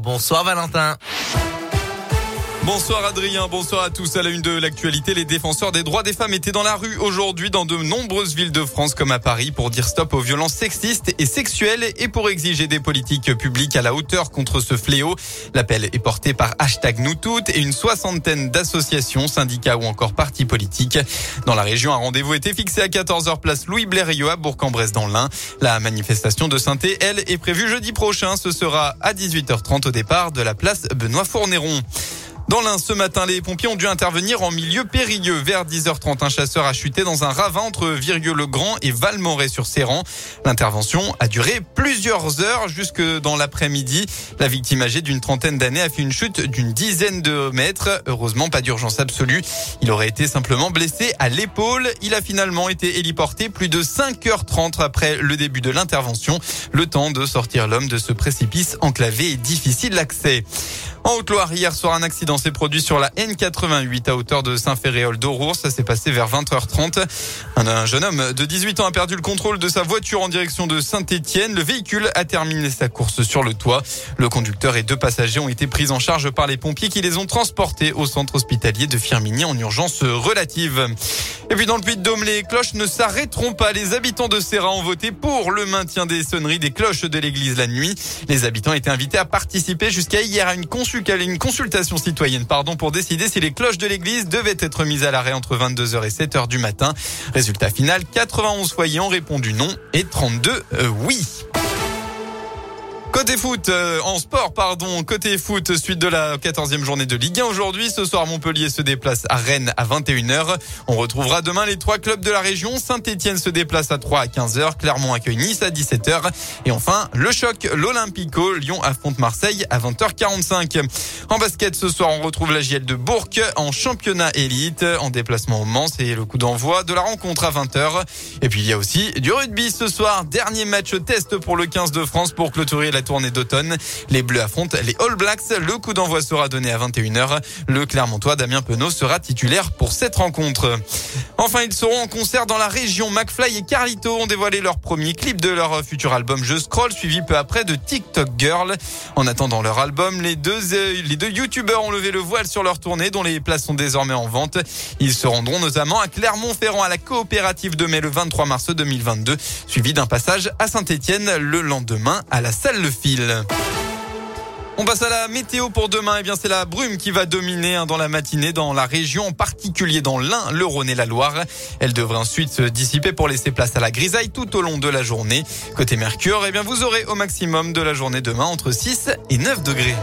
Bonsoir Valentin. Bonsoir Adrien, bonsoir à tous. À la une de l'actualité, les défenseurs des droits des femmes étaient dans la rue aujourd'hui dans de nombreuses villes de France comme à Paris pour dire stop aux violences sexistes et sexuelles et pour exiger des politiques publiques à la hauteur contre ce fléau. L'appel est porté par hashtag nous toutes et une soixantaine d'associations, syndicats ou encore partis politiques. Dans la région, un rendez-vous était fixé à 14h place Louis Blériot à Bourg-en-Bresse dans l'Ain. La manifestation de saint elle, est prévue jeudi prochain. Ce sera à 18h30 au départ de la place Benoît Fournéron. Dans l'un, ce matin, les pompiers ont dû intervenir en milieu périlleux. Vers 10h30, un chasseur a chuté dans un ravin entre Virgue-le-Grand et Valmorey-sur-Séran. L'intervention a duré plusieurs heures jusque dans l'après-midi. La victime âgée d'une trentaine d'années a fait une chute d'une dizaine de mètres. Heureusement, pas d'urgence absolue. Il aurait été simplement blessé à l'épaule. Il a finalement été héliporté plus de 5h30 après le début de l'intervention. Le temps de sortir l'homme de ce précipice enclavé et difficile d'accès. En Haute-Loire, hier soir, un accident s'est produit sur la N88 à hauteur de Saint-Féréol d'Aurour. Ça s'est passé vers 20h30. Un, jeune homme de 18 ans a perdu le contrôle de sa voiture en direction de Saint-Étienne. Le véhicule a terminé sa course sur le toit. Le conducteur et deux passagers ont été pris en charge par les pompiers qui les ont transportés au centre hospitalier de Firminy en urgence relative. Et puis dans le Puy-de-Dôme, les cloches ne s'arrêteront pas. Les habitants de Serra ont voté pour le maintien des sonneries des cloches de l'église la nuit. Les habitants étaient invités à participer jusqu'à hier à une, consultation citoyenne pardon, pour décider si les cloches de l'église devaient être mises à l'arrêt entre 22h et 7h du matin. Résultat final, 91 foyers ont répondu non et 32 euh, oui. Côté foot, euh, en sport, pardon, côté foot, suite de la 14e journée de Ligue 1 aujourd'hui. Ce soir, Montpellier se déplace à Rennes à 21h. On retrouvera demain les trois clubs de la région. Saint-Etienne se déplace à 3 à 15h. Clermont accueille Nice à 17h. Et enfin, le choc, l'Olympico. Lyon affronte Marseille à 20h45. En basket, ce soir, on retrouve la JL de Bourg en championnat élite. En déplacement au Mans, c'est le coup d'envoi de la rencontre à 20h. Et puis, il y a aussi du rugby ce soir. Dernier match test pour le 15 de France pour clôturer la tournée d'automne. Les Bleus affrontent les All Blacks. Le coup d'envoi sera donné à 21h. Le Clermontois Damien Penaud sera titulaire pour cette rencontre. Enfin, ils seront en concert dans la région. McFly et Carlito ont dévoilé leur premier clip de leur futur album Je Scroll, suivi peu après de TikTok Girl. En attendant leur album, les deux, les deux youtubeurs ont levé le voile sur leur tournée, dont les places sont désormais en vente. Ils se rendront notamment à Clermont-Ferrand à la coopérative de mai le 23 mars 2022, suivi d'un passage à Saint-Etienne le lendemain à la salle Le On passe à la météo pour demain. Eh bien, c'est la brume qui va dominer hein, dans la matinée dans la région, en particulier dans l'Ain, le Rhône et la Loire. Elle devrait ensuite se dissiper pour laisser place à la grisaille tout au long de la journée. Côté Mercure, eh bien, vous aurez au maximum de la journée demain entre 6 et 9 degrés.